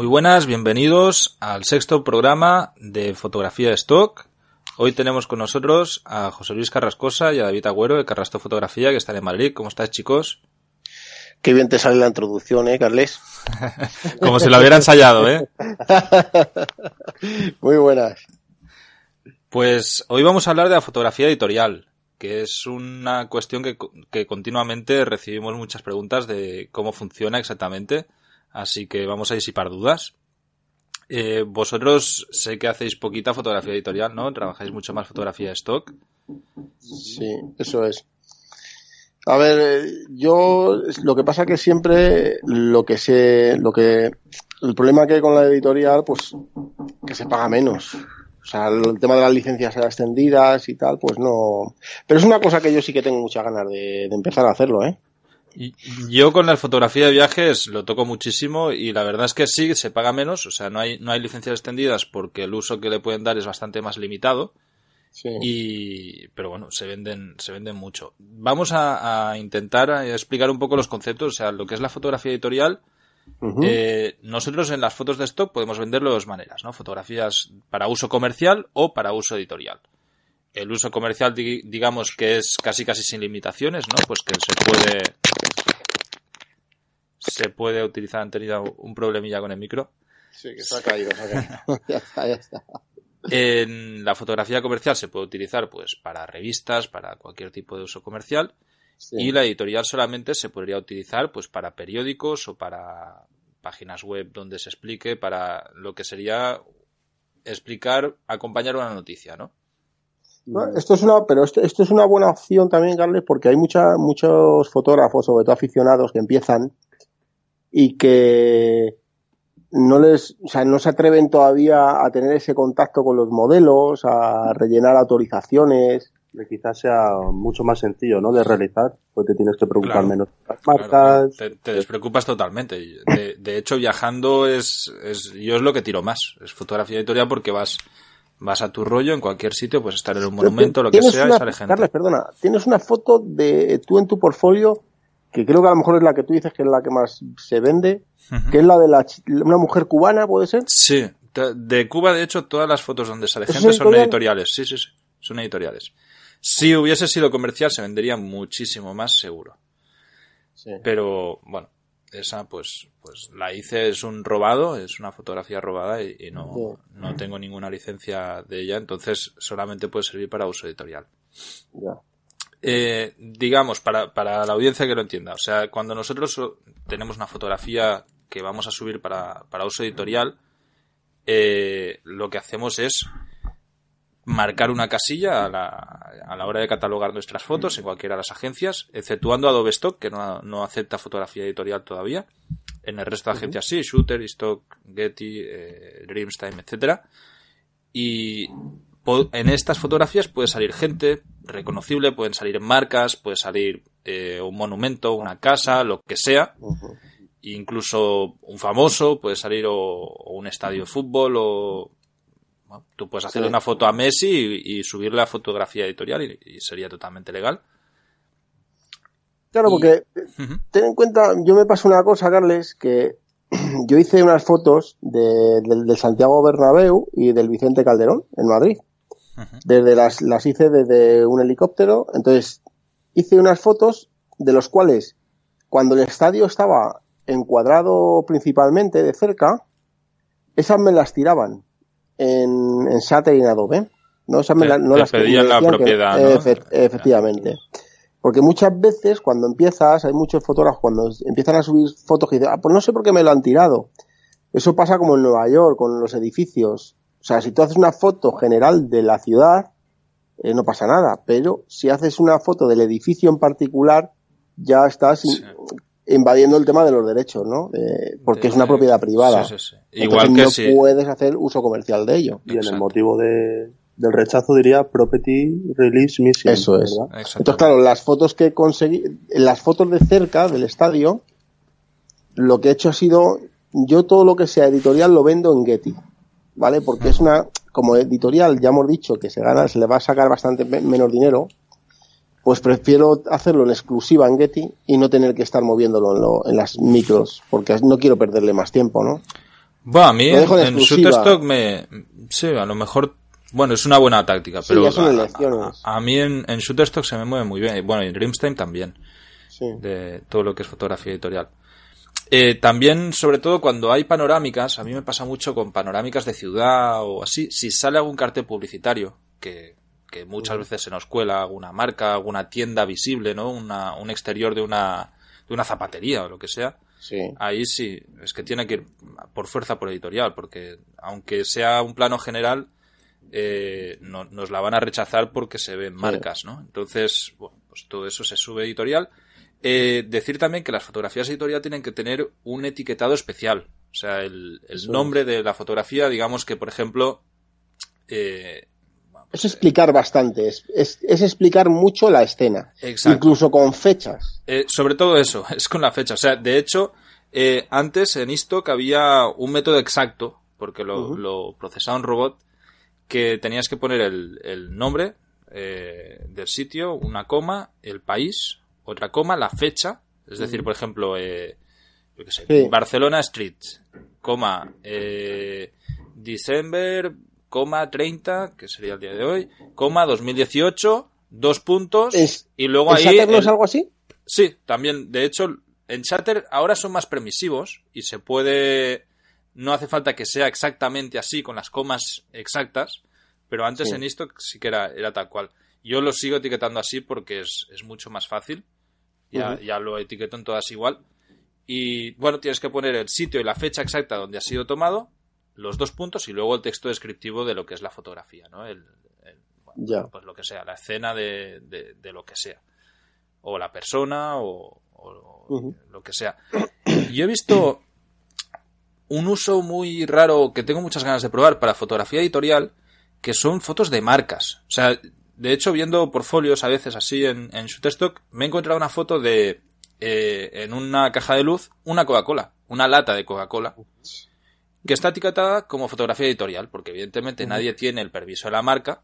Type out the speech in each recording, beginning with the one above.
Muy buenas, bienvenidos al sexto programa de fotografía de stock. Hoy tenemos con nosotros a José Luis Carrascosa y a David Agüero de Carrasto Fotografía que están en Madrid. ¿Cómo estáis chicos? Qué bien te sale la introducción, ¿eh, Carles? Como si lo hubiera ensayado, ¿eh? Muy buenas. Pues hoy vamos a hablar de la fotografía editorial, que es una cuestión que, que continuamente recibimos muchas preguntas de cómo funciona exactamente, así que vamos a disipar dudas. Eh, vosotros sé que hacéis poquita fotografía editorial, ¿no? Trabajáis mucho más fotografía de stock. Sí, eso es. A ver, eh, yo lo que pasa que siempre lo que se, lo que, el problema que hay con la editorial, pues que se paga menos. O sea, el tema de las licencias extendidas y tal, pues no. Pero es una cosa que yo sí que tengo muchas ganas de, de empezar a hacerlo, ¿eh? Yo con la fotografía de viajes lo toco muchísimo y la verdad es que sí, se paga menos, o sea, no hay, no hay licencias extendidas porque el uso que le pueden dar es bastante más limitado. Sí. Y, pero bueno, se venden, se venden mucho. Vamos a, a intentar explicar un poco los conceptos, o sea, lo que es la fotografía editorial. Eh, nosotros en las fotos de stock podemos venderlo de dos maneras, ¿no? Fotografías para uso comercial o para uso editorial. El uso comercial, di- digamos que es casi casi sin limitaciones, ¿no? Pues que se puede se puede utilizar. Han tenido un problemilla con el micro. Sí, que se ha caído, se ha caído. ya está, ya está. En la fotografía comercial se puede utilizar, pues, para revistas, para cualquier tipo de uso comercial. Sí. Y la editorial solamente se podría utilizar, pues, para periódicos o para páginas web donde se explique, para lo que sería explicar, acompañar una noticia, ¿no? No, esto es una, pero esto, esto es una buena opción también, Carles, porque hay mucha, muchos fotógrafos, sobre todo aficionados, que empiezan y que no les, o sea, no se atreven todavía a tener ese contacto con los modelos, a rellenar autorizaciones. que quizás sea mucho más sencillo, ¿no? De realizar, pues te tienes que preocupar Claro. menos las marcas. claro. Te, te despreocupas totalmente. De, de hecho, viajando es, es, yo es lo que tiro más. Es fotografía editorial porque vas, vas a tu rollo en cualquier sitio, pues estar en un monumento, lo que sea, una, y sale gente. Carles, perdona, tienes una foto de tú en tu portfolio que creo que a lo mejor es la que tú dices que es la que más se vende, que es la de la, una mujer cubana, ¿puede ser? Sí, de- Cuba, de hecho, todas las fotos donde sale ¿Eso gente son editorial? editoriales. Sí, sí, sí, son editoriales. Si hubiese sido comercial, se vendería muchísimo más seguro. Sí. Pero, bueno, esa, pues, pues la hice, es un robado, es una fotografía robada y, y no, no tengo ninguna licencia de ella, entonces solamente puede servir para uso editorial. Eh, digamos, para, para la audiencia que lo entienda, o sea, cuando nosotros tenemos una fotografía que vamos a subir para, para uso editorial, eh, lo que hacemos es marcar una casilla a la, a la hora de catalogar nuestras fotos en cualquiera de las agencias, exceptuando Adobe Stock, que no, no acepta fotografía editorial todavía. En el resto de agencias sí, Shooter, Stock, Getty, eh, Dreamstime, etcétera. Y en estas fotografías puede salir gente reconocible, pueden salir marcas, puede salir eh, un monumento, una casa, lo que sea, incluso un famoso, puede salir o, o un estadio de fútbol o bueno, tú puedes hacerle Sí. una foto a Messi y, y subirle la fotografía editorial y, y sería totalmente legal. Claro, Y- porque ten en cuenta, yo me pasó una cosa, Carles, que yo hice unas fotos de, del, del Santiago Bernabéu y del Vicente Calderón en Madrid. Desde las, las hice desde un helicóptero, entonces hice unas fotos de los cuales cuando el estadio estaba encuadrado principalmente de cerca, esas me las tiraban en, en Shutter y en Adobe. No, me la- no te las pedían la que- propiedad, ¿no? efe- efectivamente. Porque muchas veces cuando empiezas, hay muchos fotógrafos cuando empiezan a subir fotos que dicen, ah, pues no sé por qué me lo han tirado. Eso pasa como en Nueva York, con los edificios. O sea, si tú haces una foto general de la ciudad, eh, no pasa nada. Pero si haces una foto del edificio en particular, ya estás Sí. Invadiendo el tema de los derechos, ¿no? Eh, porque es una propiedad privada. Sí, sí, sí. Entonces Igual que no si... puedes hacer uso comercial de ello. Y en el motivo de, del rechazo diría Property Release Mission. Eso es. Entonces, claro, las fotos que conseguí, las fotos de cerca del estadio, lo que he hecho ha sido, yo todo lo que sea editorial lo vendo en Getty, ¿vale? Porque es una, como editorial ya hemos dicho que se gana, se le va a sacar bastante me- menos dinero, pues prefiero hacerlo en exclusiva en Getty y no tener que estar moviéndolo en, lo- en las micros, porque no quiero perderle más tiempo, ¿no? Bueno, a mí en exclusiva. Shutterstock me... Sí, a lo mejor... Bueno, es una buena táctica, Sí, pero son a- a, a mí en, en Shutterstock se me mueve muy bien. Y bueno, y en Dreamstime también. Sí. de todo lo que es fotografía editorial. Eh, también, sobre todo, cuando hay panorámicas, a mí me pasa mucho con panorámicas de ciudad o así, si sale algún cartel publicitario, que, que muchas veces se nos cuela alguna marca, alguna tienda visible, ¿no? Una, un exterior de una, de una zapatería o lo que sea, Sí. ahí sí, es que tiene que ir por fuerza por editorial, porque aunque sea un plano general, eh, no- nos la van a rechazar porque se ven marcas, ¿no? Entonces, bueno, pues todo eso se sube editorial. Eh, decir también que las fotografías editorial tienen que tener un etiquetado especial. O sea, el, el nombre de la fotografía, digamos que, por ejemplo, eh, Es explicar bastante, es, es, es explicar mucho la escena. Exacto. Incluso con fechas. Eh, sobre todo eso, es con la fecha. O sea, de hecho, eh, antes en Istock había un método exacto, porque lo, procesaba un robot, que tenías que poner el, el nombre eh, del sitio, una coma, el país, otra coma, la fecha. Es decir, por ejemplo, yo qué sé, Sí. Barcelona Street, coma, eh, December, coma 30, que sería el día de hoy, coma 2018, dos puntos, Es- y luego ¿El ahí... Saturn no es algo así? Sí, también. De hecho, en Chatter ahora son más permisivos y se puede. No hace falta que sea exactamente así, con las comas exactas, pero antes Sí. en esto sí que era, era tal cual. Yo lo sigo etiquetando así porque es, es mucho más fácil. Ya, ya lo etiqueto en todas igual. Y bueno, tienes que poner el sitio y la fecha exacta donde ha sido tomado, los dos puntos y luego el texto descriptivo de lo que es la fotografía, ¿no? El, el- bueno, Ya. Pues lo que sea, la escena de, de- de lo que sea. O la persona o, o lo que sea. Yo he visto un uso muy raro que tengo muchas ganas de probar para fotografía editorial, que son fotos de marcas. O sea, de hecho, viendo portfolios a veces así en, en Shutterstock, me he encontrado una foto de, eh, en una caja de luz, una Coca-Cola, una lata de Coca-Cola, que está etiquetada como fotografía editorial, porque evidentemente nadie tiene el permiso de la marca,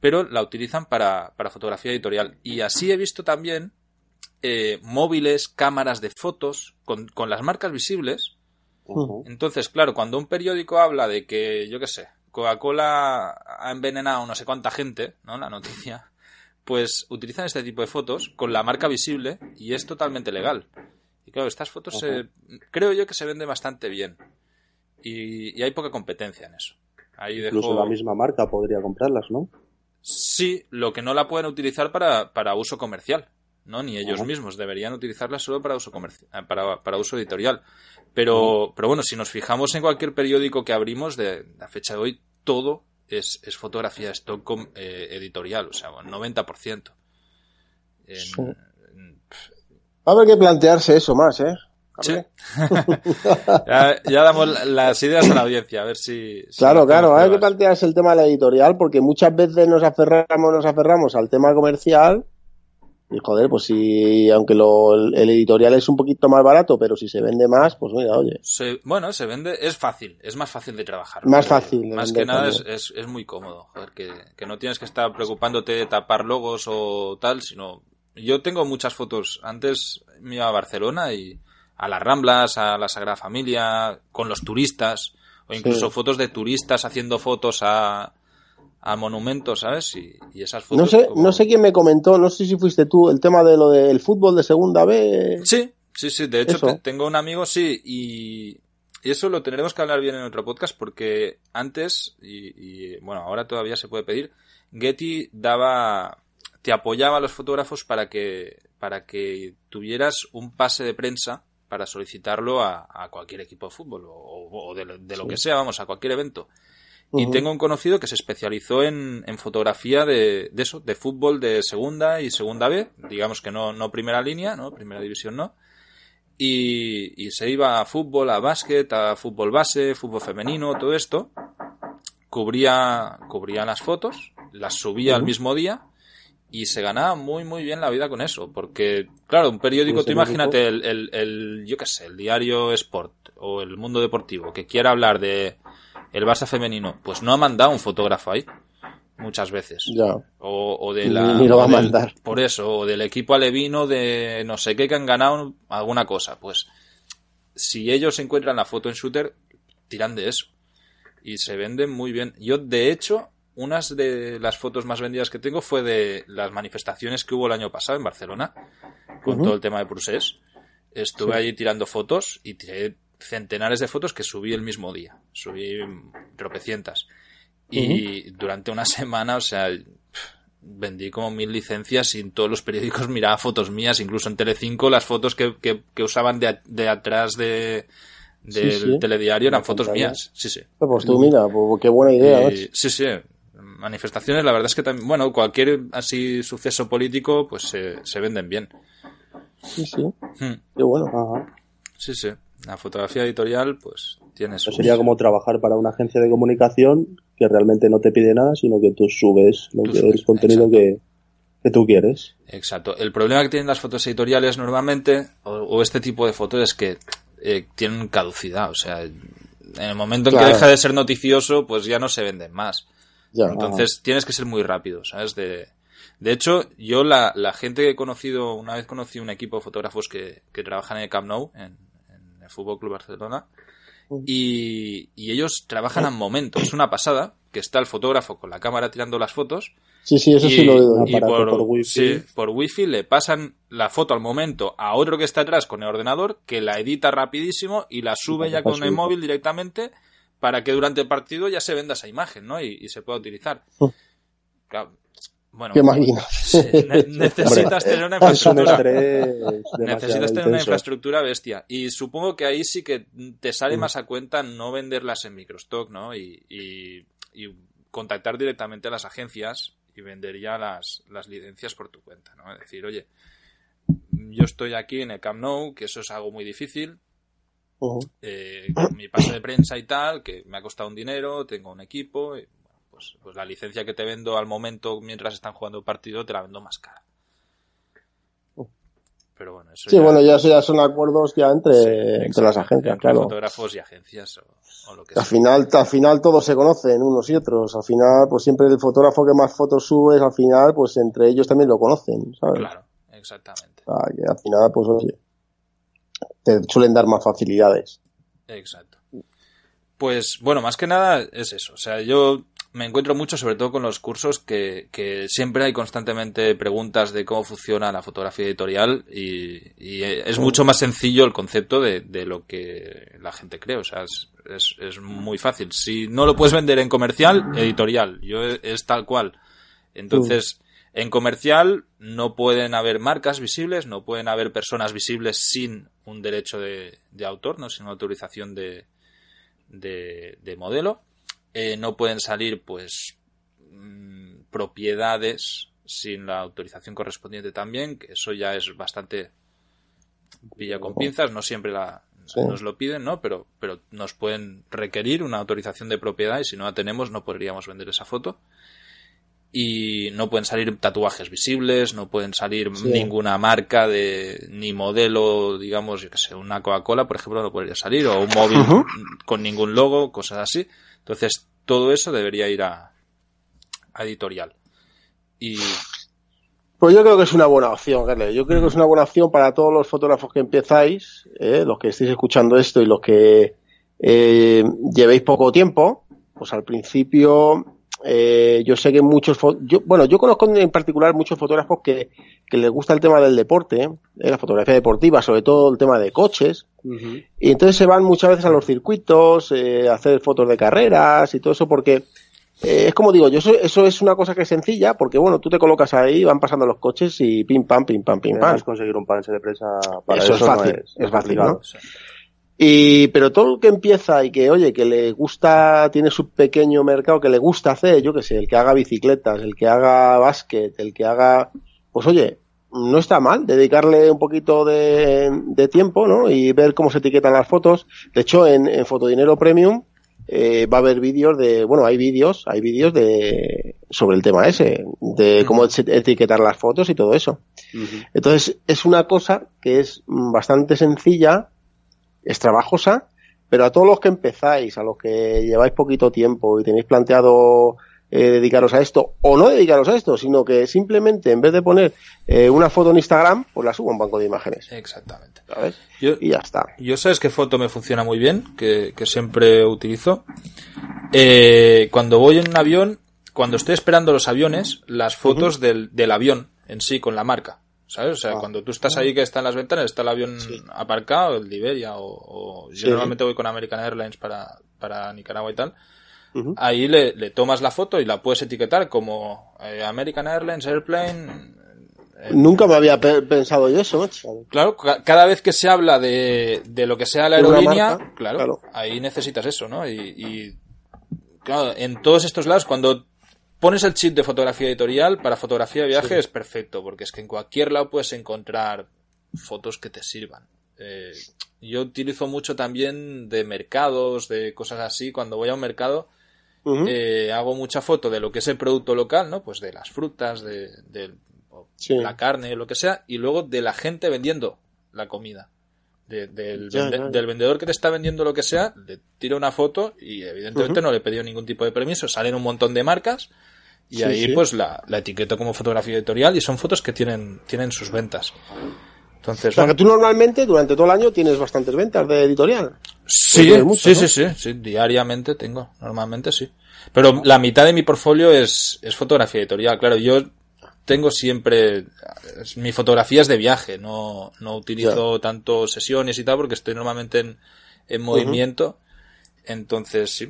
pero la utilizan para, para fotografía editorial. Y así he visto también eh, móviles, cámaras de fotos con, con las marcas visibles. Entonces, claro, cuando un periódico habla de que, yo qué sé, Coca-Cola ha envenenado no sé cuánta gente, ¿no? La noticia, pues utilizan este tipo de fotos con la marca visible y es totalmente legal. Y claro, estas fotos se- creo yo que se venden bastante bien. Y, y hay poca competencia en eso. Ahí dejo... Incluso la misma marca podría comprarlas, ¿no? Sí, lo que no la pueden utilizar para, para uso comercial, ¿no? Ni ellos Ajá. mismos deberían utilizarla solo para uso comerci- eh, para, para uso editorial. Pero, pero bueno, si nos fijamos en cualquier periódico que abrimos de la fecha de hoy, todo es, es fotografía stock com- eh, editorial, o sea, bueno, 90%. En- Sí. en- Va a haber que plantearse eso más, ¿eh? Sí. ya, ya damos la- las ideas a la audiencia, a ver si... si Claro, claro, hay que plantearse el tema de la editorial porque muchas veces nos aferramos, nos aferramos al tema comercial y joder, pues si, aunque lo, el, editorial es un poquito más barato, pero si se vende más, pues mira, oye. Se- bueno, se vende, es fácil, es más fácil de trabajar. Más yo. fácil de Más vender que nada es, es muy cómodo, joder, que, que no tienes que estar preocupándote de tapar logos o tal, sino... Yo tengo muchas fotos, antes me iba a Barcelona y a las Ramblas, a la Sagrada Familia, con los turistas, o incluso Sí. fotos de turistas haciendo fotos a, a monumentos, ¿sabes? Y, y esas fotos... No sé, como- no sé quién me comentó, no sé si fuiste tú, el tema de lo del fútbol de segunda B. Sí, sí, sí. De hecho, Eso. te- tengo un amigo, sí, y, y eso lo tendremos que hablar bien en otro podcast porque antes, y, y, bueno, ahora todavía se puede pedir, Getty daba, te apoyaba a los fotógrafos para que, para que tuvieras un pase de prensa para solicitarlo a, a cualquier equipo de fútbol o, o de, lo- de lo Sí. que sea, vamos, a cualquier evento. Y tengo un conocido que se especializó en, en fotografía de, de eso, de fútbol de segunda y segunda B, digamos que no, no primera línea, no, primera división no. Y, y se iba a fútbol, a básquet, a fútbol base, fútbol femenino, todo esto. Cubría, cubría las fotos, las subía al mismo día y se ganaba muy muy bien la vida con eso. Porque, claro, un periódico, ¿Y tú imagínate el, el, el, yo qué sé, el diario Sport o el mundo deportivo que quiera hablar de el Barça femenino, pues no ha mandado un fotógrafo ahí muchas veces. Ya. O, o de la. ni lo va a mandar. Por eso, o del equipo alevino de no sé qué que han ganado alguna cosa. Pues si ellos encuentran la foto en shooter, tiran de eso. Y se venden muy bien. Yo, de hecho, unas de las fotos más vendidas que tengo fue de las manifestaciones que hubo el año pasado en Barcelona, con todo el tema de Prusés. Estuve allí tirando fotos y tiré centenares de fotos que subí el mismo día. Subí tropecientas. Y durante una semana, o sea, vendí como mil licencias y en todos los periódicos miraba fotos mías, incluso en Telecinco las fotos que, que, usaban de, de, atrás de, del telediario eran fotos mías. Sí, sí. Pues tú mira, pues qué buena idea. sí, sí. Manifestaciones, la verdad es que también, bueno, cualquier así suceso político, pues se, se venden bien. Sí, sí. Hmm. Qué bueno. Ajá. Sí, sí. La fotografía editorial, pues tiene su... Sería como trabajar para una agencia de comunicación que realmente no te pide nada, sino que tú subes lo que, el contenido que, que, tú quieres. Exacto. El problema que tienen las fotos editoriales normalmente, o, este tipo de fotos, es que eh, tienen caducidad. O sea, en el momento en que deja de ser noticioso, pues ya no se venden más. Entonces tienes que ser muy rápido, ¿sabes? De, de hecho, yo la, la, gente que he conocido, una vez conocí un equipo de fotógrafos que, que trabajan en el Camp Nou, en, en el Fútbol Club Barcelona, y, ellos trabajan al momento. Es una pasada que está el fotógrafo con la cámara tirando las fotos. Sí, sí, eso sí lo he Y por, por, wifi. por wifi le pasan la foto al momento a otro que está atrás con el ordenador que la edita rapidísimo y la sube ya con el móvil directamente para que durante el partido ya se venda esa imagen, ¿no? Y, se pueda utilizar. Claro, bueno, ¿Qué necesitas tener una infraestructura. necesitas tener una infraestructura bestia. Y supongo que ahí sí que te sale mm. más a cuenta no venderlas en microstock, ¿no? Y, y, contactar directamente a las agencias y vender ya las, las licencias por tu cuenta, ¿no? Es decir, oye, yo estoy aquí en el Camp Nou, que eso es algo muy difícil. Eh, con mi pase de prensa y tal, que me ha costado un dinero, tengo un equipo, pues, pues, la licencia que te vendo al momento mientras están jugando el partido te la vendo más cara. Pero bueno, eso sí, bueno, ya, ya son acuerdos ya entre, entre las agencias, claro. fotógrafos y agencias o, lo que al Final, al final todos se conocen unos y otros. Al final, pues siempre el fotógrafo que más fotos subes, al final, pues entre ellos también lo conocen, ¿sabes? Claro, exactamente. al final, pues oye, te suelen dar más facilidades. Exacto. Pues bueno, más que nada es eso. O sea, yo me encuentro mucho, sobre todo con los cursos, que, que, siempre hay constantemente preguntas de cómo funciona la fotografía editorial y, es mucho más sencillo el concepto de, de, lo que la gente cree. O sea, es, es, muy fácil. Si no lo puedes vender en comercial, editorial. Yo es, tal cual. Entonces, en comercial no pueden haber marcas visibles, no pueden haber personas visibles sin un derecho de, de autor, no sin una autorización de, de, de modelo eh, no pueden salir, pues, mm, propiedades sin la autorización correspondiente también, que eso ya es bastante pilla con pinzas, no siempre la, nos lo piden, ¿no? Pero, pero nos pueden requerir una autorización de propiedad y si no la tenemos no podríamos vender esa foto. Y no pueden salir tatuajes visibles, no pueden salir ninguna marca de ni modelo, digamos, yo que sé, una Coca-Cola, por ejemplo, no podría salir, o un móvil con ningún logo, cosas así. Entonces, todo eso debería ir a, editorial. Y. Pues yo creo que es una buena opción, Garle. Yo creo que es una buena opción para todos los fotógrafos que empezáis, eh, los que estéis escuchando esto y los que eh, llevéis poco tiempo. Pues al principio, eh, yo sé que muchos, yo, bueno, yo conozco en particular muchos fotógrafos que, que les gusta el tema del deporte, la fotografía deportiva, sobre todo el tema de coches, y entonces se van muchas veces a los circuitos, eh, a hacer fotos de carreras y todo eso porque eh, es como digo, yo eso, eso, es una cosa que es sencilla porque bueno, tú te colocas ahí, van pasando los coches y pim pam, pim pam, pim pam. conseguir un pase de presa para eso, es fácil, es, fácil, ¿no? Y, pero todo el que empieza y que, oye, que le gusta, tiene su pequeño mercado que le gusta hacer, yo que sé, el que haga bicicletas, el que haga básquet, el que haga, pues oye, no está mal dedicarle un poquito de, tiempo, ¿no? Y ver cómo se etiquetan las fotos. De hecho, en, en Fotodinero Premium eh, va a haber vídeos de, bueno, hay vídeos, hay vídeos de sobre el tema ese, de cómo etiquetar las fotos y todo eso. Entonces, es una cosa que es bastante sencilla, es trabajosa, pero a todos los que empezáis, a los que lleváis poquito tiempo y tenéis planteado eh, dedicaros a esto o no dedicaros a esto, sino que simplemente en vez de poner eh, una foto en Instagram, pues la subo a un banco de imágenes. Exactamente. ¿Sabes? Yo- y ya está. Yo sabes qué foto me funciona muy bien, que, que siempre utilizo. Eh, cuando voy en un avión, cuando estoy esperando los aviones, las fotos del, del avión en sí con la marca. ¿Sabes? O sea, Ah. cuando tú estás ahí que está en las ventanas, está el avión aparcado, el de Iberia, o, o yo Sí. normalmente voy con American Airlines para, para Nicaragua y tal. Ahí le, le tomas la foto y la puedes etiquetar como eh, American Airlines Airplane. eh, Nunca me había pe- pensado yo eso, macho. Claro, ca- cada vez que se habla de, de lo que sea la aerolínea, marca, claro, claro. ahí necesitas eso, ¿no? Y, y, claro, en todos estos lados, cuando pones el chip de fotografía editorial, para fotografía de viaje es perfecto, porque es que en cualquier lado puedes encontrar fotos que te sirvan. Eh, yo utilizo mucho también de mercados, de cosas así, cuando voy a un mercado, eh, hago mucha foto de lo que es el producto local, ¿no? Pues de las frutas, de, de Sí. la carne, lo que sea, y luego de la gente vendiendo la comida. De- del, Ya, vende- ya. del vendedor que te está vendiendo lo que sea, le tira una foto y evidentemente no le he pedido ningún tipo de permiso, salen un montón de marcas y Sí, ahí sí. pues la, la etiqueto como fotografía editorial y son fotos que tienen, tienen sus ventas. Entonces, O sea, bueno, que tú normalmente durante todo el año tienes bastantes ventas de editorial. Sí, mucho, sí, ¿no? sí, sí, sí, diariamente tengo, normalmente sí. Pero la mitad de mi portfolio es, es fotografía editorial, claro, yo tengo siempre, mi fotografía es de viaje, no, no utilizo tanto sesiones y tal porque estoy normalmente en, en movimiento, entonces sí,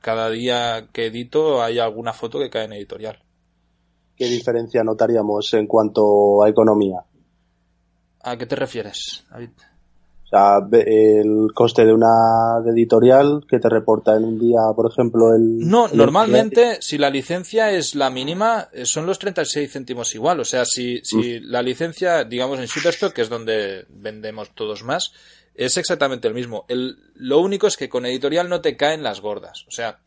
cada día que edito hay alguna foto que cae en editorial. ¿Qué diferencia notaríamos en cuanto a economía? ¿A qué te refieres, David? O sea, el coste de una de editorial que te reporta en un día, por ejemplo, el... No, el- normalmente si la licencia es la mínima, eh, son los 36 céntimos igual. O sea, si, si la licencia, digamos en Shutterstock, que es donde vendemos todos más, es exactamente el mismo. El, lo único es que con editorial no te caen las gordas. O sea,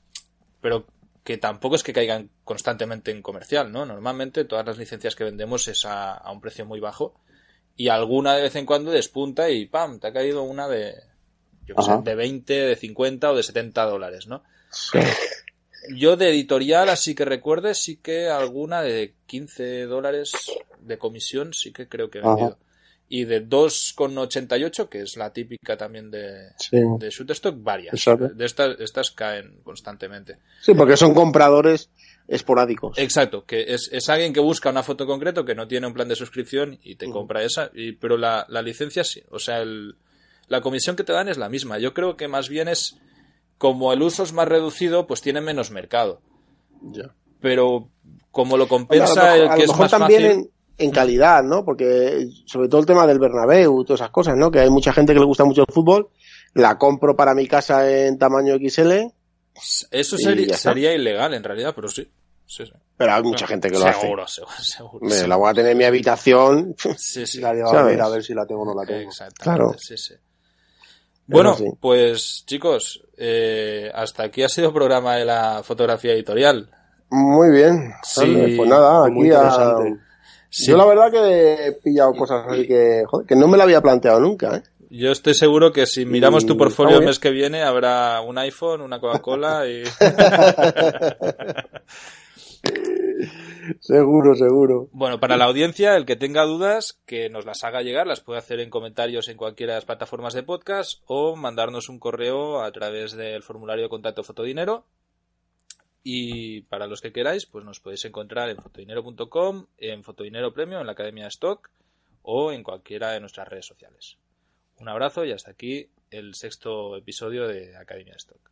pero que tampoco es que caigan constantemente en comercial, ¿no? Normalmente todas las licencias que vendemos es a, a un precio muy bajo y alguna de vez en cuando despunta y ¡pam! te ha caído una de, yo sé, de 20, de 50 o de 70 dólares, ¿no? Yo de editorial, así que recuerde, sí que alguna de 15 dólares de comisión sí que creo que he Ajá. Y de 2,88, que es la típica también de, Sí. de Shutterstock, varias. Exacto. De estas, estas caen constantemente. Sí, porque son compradores esporádicos. Exacto, que es, es alguien que busca una foto en concreto, que no tiene un plan de suscripción y te compra esa, y, pero la, la licencia sí, o sea, el, la comisión que te dan es la misma. Yo creo que más bien es, como el uso es más reducido, pues tiene menos mercado. Ya. Pero como lo compensa a lo el a que es más también fácil. en, en calidad, ¿no? Porque sobre todo el tema del Bernabéu todas esas cosas, ¿no? Que hay mucha gente que le gusta mucho el fútbol. La compro para mi casa en tamaño XL, Eso y sería, sería ilegal en realidad, pero sí. sí, sí. pero hay mucha gente que lo hace. seguro, seguro, seguro. Me la voy a tener en mi habitación. Sí, sí. La llevo a ver a ver si la tengo o no la tengo. Exactamente, Claro. sí, sí. Bueno, sí. pues chicos, eh, hasta aquí ha sido el programa de la fotografía editorial. Muy bien. Sí, pues nada, Muy aquí a... Sí. Yo la verdad que he pillado cosas así que, joder, que no me la había planteado nunca, ¿eh? Yo estoy seguro que si miramos tu portfolio el mes que viene habrá un iPhone, una Coca-Cola y... Seguro, seguro. Bueno, para la audiencia, el que tenga dudas, que nos las haga llegar, las puede hacer en comentarios en cualquiera de las plataformas de podcast o mandarnos un correo a través del formulario de contacto Fotodinero. Y para los que queráis, pues nos podéis encontrar en fotodinero.com, en Fotodinero Premio, en la Academia Stock o en cualquiera de nuestras redes sociales. Un abrazo y hasta aquí el sexto episodio de Academia Stock.